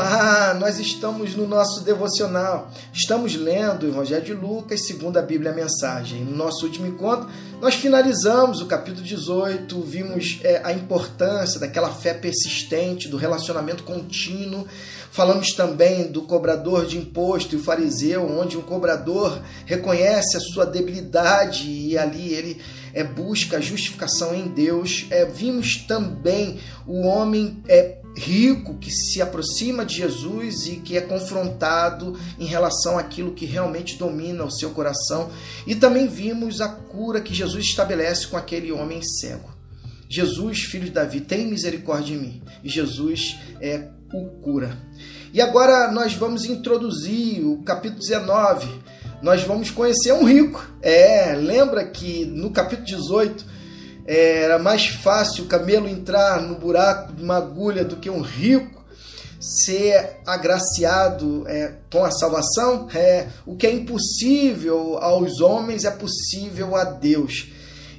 Olá, nós estamos no nosso devocional. Estamos lendo o Evangelho de Lucas, segundo a Bíblia a Mensagem. No nosso último encontro, nós finalizamos o capítulo 18, vimos é, a importância daquela fé persistente, do relacionamento contínuo. Falamos também do cobrador de imposto e o fariseu, onde um cobrador reconhece a sua debilidade e ali ele é, busca a justificação em Deus. É, vimos também o homem é, rico que se aproxima de Jesus e que é confrontado em relação àquilo que realmente domina o seu coração. E também vimos a cura que Jesus estabelece com aquele homem cego. Jesus, filho de Davi, tem misericórdia de mim. E Jesus é o cura. E agora nós vamos introduzir o capítulo 19. Nós vamos conhecer um rico. É, lembra que no capítulo 18 era mais fácil o camelo entrar no buraco de uma agulha do que um rico ser agraciado é, com a salvação. É, o que é impossível aos homens é possível a Deus.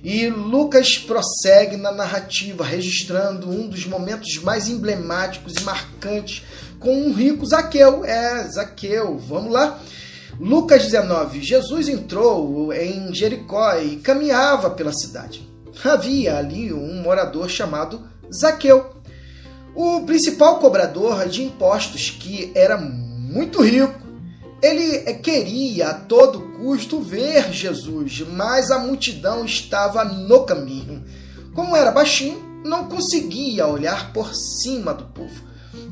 E Lucas prossegue na narrativa, registrando um dos momentos mais emblemáticos e marcantes com um rico Zaqueu. É, Zaqueu, vamos lá. Lucas 19: Jesus entrou em Jericó e caminhava pela cidade havia ali um morador chamado Zaqueu, o principal cobrador de impostos, que era muito rico. Ele queria a todo custo ver Jesus, mas a multidão estava no caminho. Como era baixinho, não conseguia olhar por cima do povo.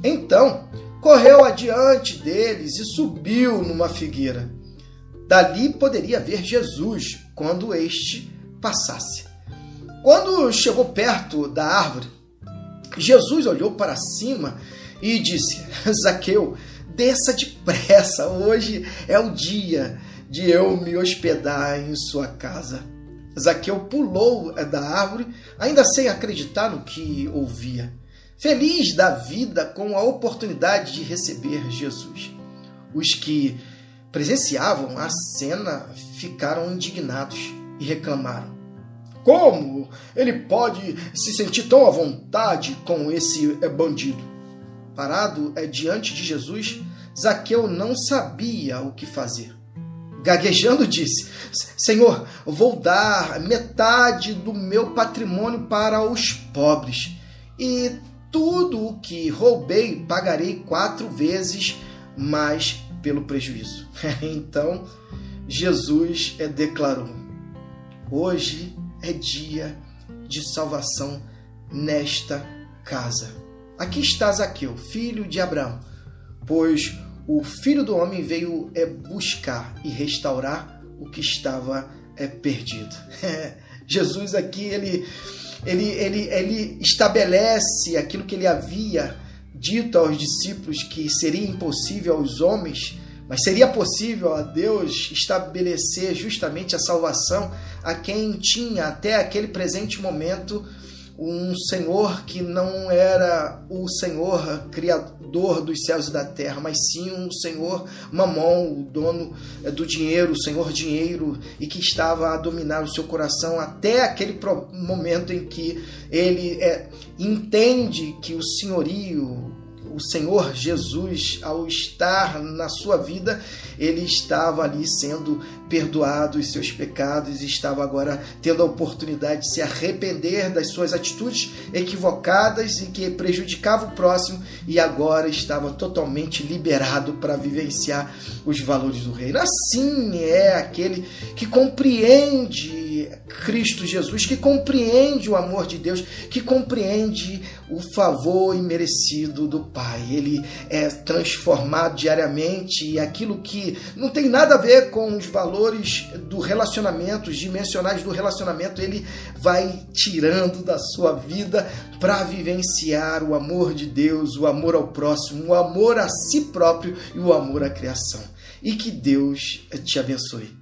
Então, correu adiante deles e subiu numa figueira. Dali poderia ver Jesus quando este passasse. Quando chegou perto da árvore, Jesus olhou para cima e disse: Zaqueu, desça depressa, hoje é o dia de eu me hospedar em sua casa. Zaqueu pulou da árvore, ainda sem acreditar no que ouvia, feliz da vida com a oportunidade de receber Jesus. Os que presenciavam a cena ficaram indignados e reclamaram: como ele pode se sentir tão à vontade com esse eh, bandido? Parado é diante de Jesus, Zaqueu não sabia o que fazer. Gaguejando disse: Senhor, vou dar metade do meu patrimônio para os pobres, e tudo o que roubei pagarei quatro vezes mais pelo prejuízo. então Jesus eh, declarou: Hoje é dia de salvação nesta casa. Aqui está Zaqueu, filho de Abraão, pois o filho do homem veio é buscar e restaurar o que estava é perdido. Jesus aqui ele, ele, ele, ele estabelece aquilo que ele havia dito aos discípulos que seria impossível aos homens mas seria possível a Deus estabelecer justamente a salvação a quem tinha até aquele presente momento um Senhor que não era o Senhor criador dos céus e da terra, mas sim um Senhor mamon, o dono eh, do dinheiro, o Senhor dinheiro, e que estava a dominar o seu coração até aquele momento em que ele é, entende que o senhorio, o Senhor Jesus, ao estar na sua vida, ele estava ali sendo perdoado os seus pecados estava agora tendo a oportunidade de se arrepender das suas atitudes equivocadas e que prejudicavam o próximo e agora estava totalmente liberado para vivenciar os valores do reino. Assim é aquele que compreende Cristo Jesus, que compreende o amor de Deus, que compreende o favor imerecido do Pai. Ele é transformado diariamente e aquilo que não tem nada a ver com os valores do relacionamento, os dimensionais do relacionamento, ele vai tirando da sua vida para vivenciar o amor de Deus, o amor ao próximo, o amor a si próprio e o amor à criação. E que Deus te abençoe.